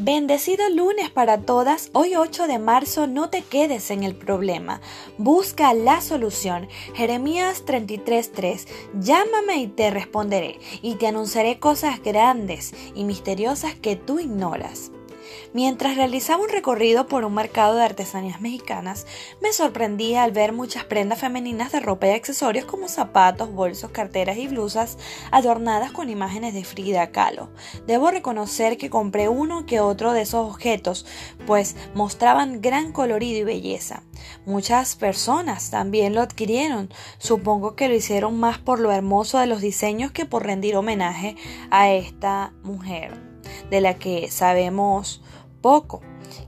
Bendecido lunes para todas. Hoy 8 de marzo no te quedes en el problema. Busca la solución. Jeremías 33:3. Llámame y te responderé y te anunciaré cosas grandes y misteriosas que tú ignoras. Mientras realizaba un recorrido por un mercado de artesanías mexicanas, me sorprendía al ver muchas prendas femeninas de ropa y accesorios como zapatos, bolsos, carteras y blusas adornadas con imágenes de Frida Kahlo. Debo reconocer que compré uno que otro de esos objetos, pues mostraban gran colorido y belleza. Muchas personas también lo adquirieron. Supongo que lo hicieron más por lo hermoso de los diseños que por rendir homenaje a esta mujer de la que sabemos poco.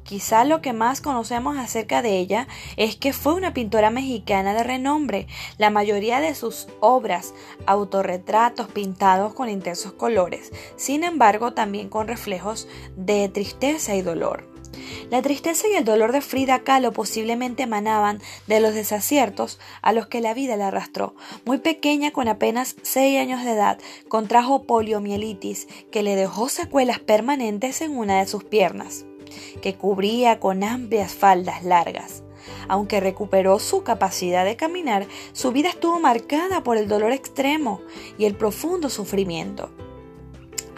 Quizá lo que más conocemos acerca de ella es que fue una pintora mexicana de renombre. La mayoría de sus obras, autorretratos pintados con intensos colores, sin embargo también con reflejos de tristeza y dolor. La tristeza y el dolor de Frida Kahlo posiblemente emanaban de los desaciertos a los que la vida la arrastró. Muy pequeña, con apenas seis años de edad, contrajo poliomielitis que le dejó secuelas permanentes en una de sus piernas, que cubría con amplias faldas largas. Aunque recuperó su capacidad de caminar, su vida estuvo marcada por el dolor extremo y el profundo sufrimiento.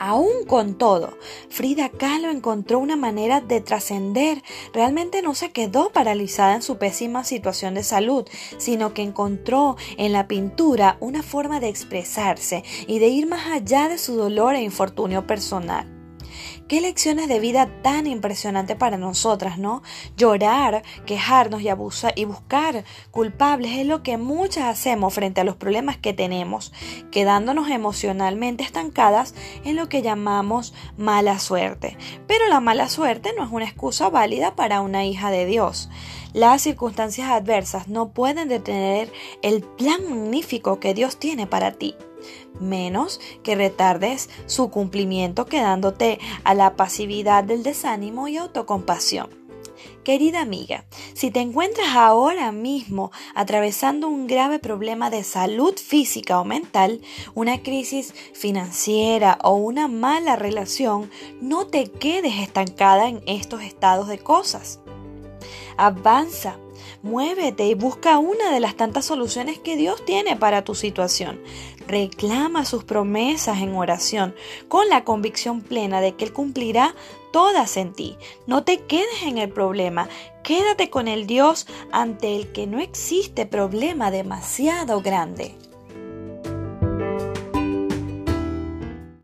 Aún con todo, Frida Kahlo encontró una manera de trascender. Realmente no se quedó paralizada en su pésima situación de salud, sino que encontró en la pintura una forma de expresarse y de ir más allá de su dolor e infortunio personal. Qué lecciones de vida tan impresionante para nosotras, ¿no? Llorar, quejarnos y, abusar, y buscar culpables es lo que muchas hacemos frente a los problemas que tenemos, quedándonos emocionalmente estancadas en lo que llamamos mala suerte. Pero la mala suerte no es una excusa válida para una hija de Dios. Las circunstancias adversas no pueden detener el plan magnífico que Dios tiene para ti menos que retardes su cumplimiento quedándote a la pasividad del desánimo y autocompasión. Querida amiga, si te encuentras ahora mismo atravesando un grave problema de salud física o mental, una crisis financiera o una mala relación, no te quedes estancada en estos estados de cosas. Avanza, muévete y busca una de las tantas soluciones que Dios tiene para tu situación. Reclama sus promesas en oración con la convicción plena de que Él cumplirá todas en ti. No te quedes en el problema, quédate con el Dios ante el que no existe problema demasiado grande.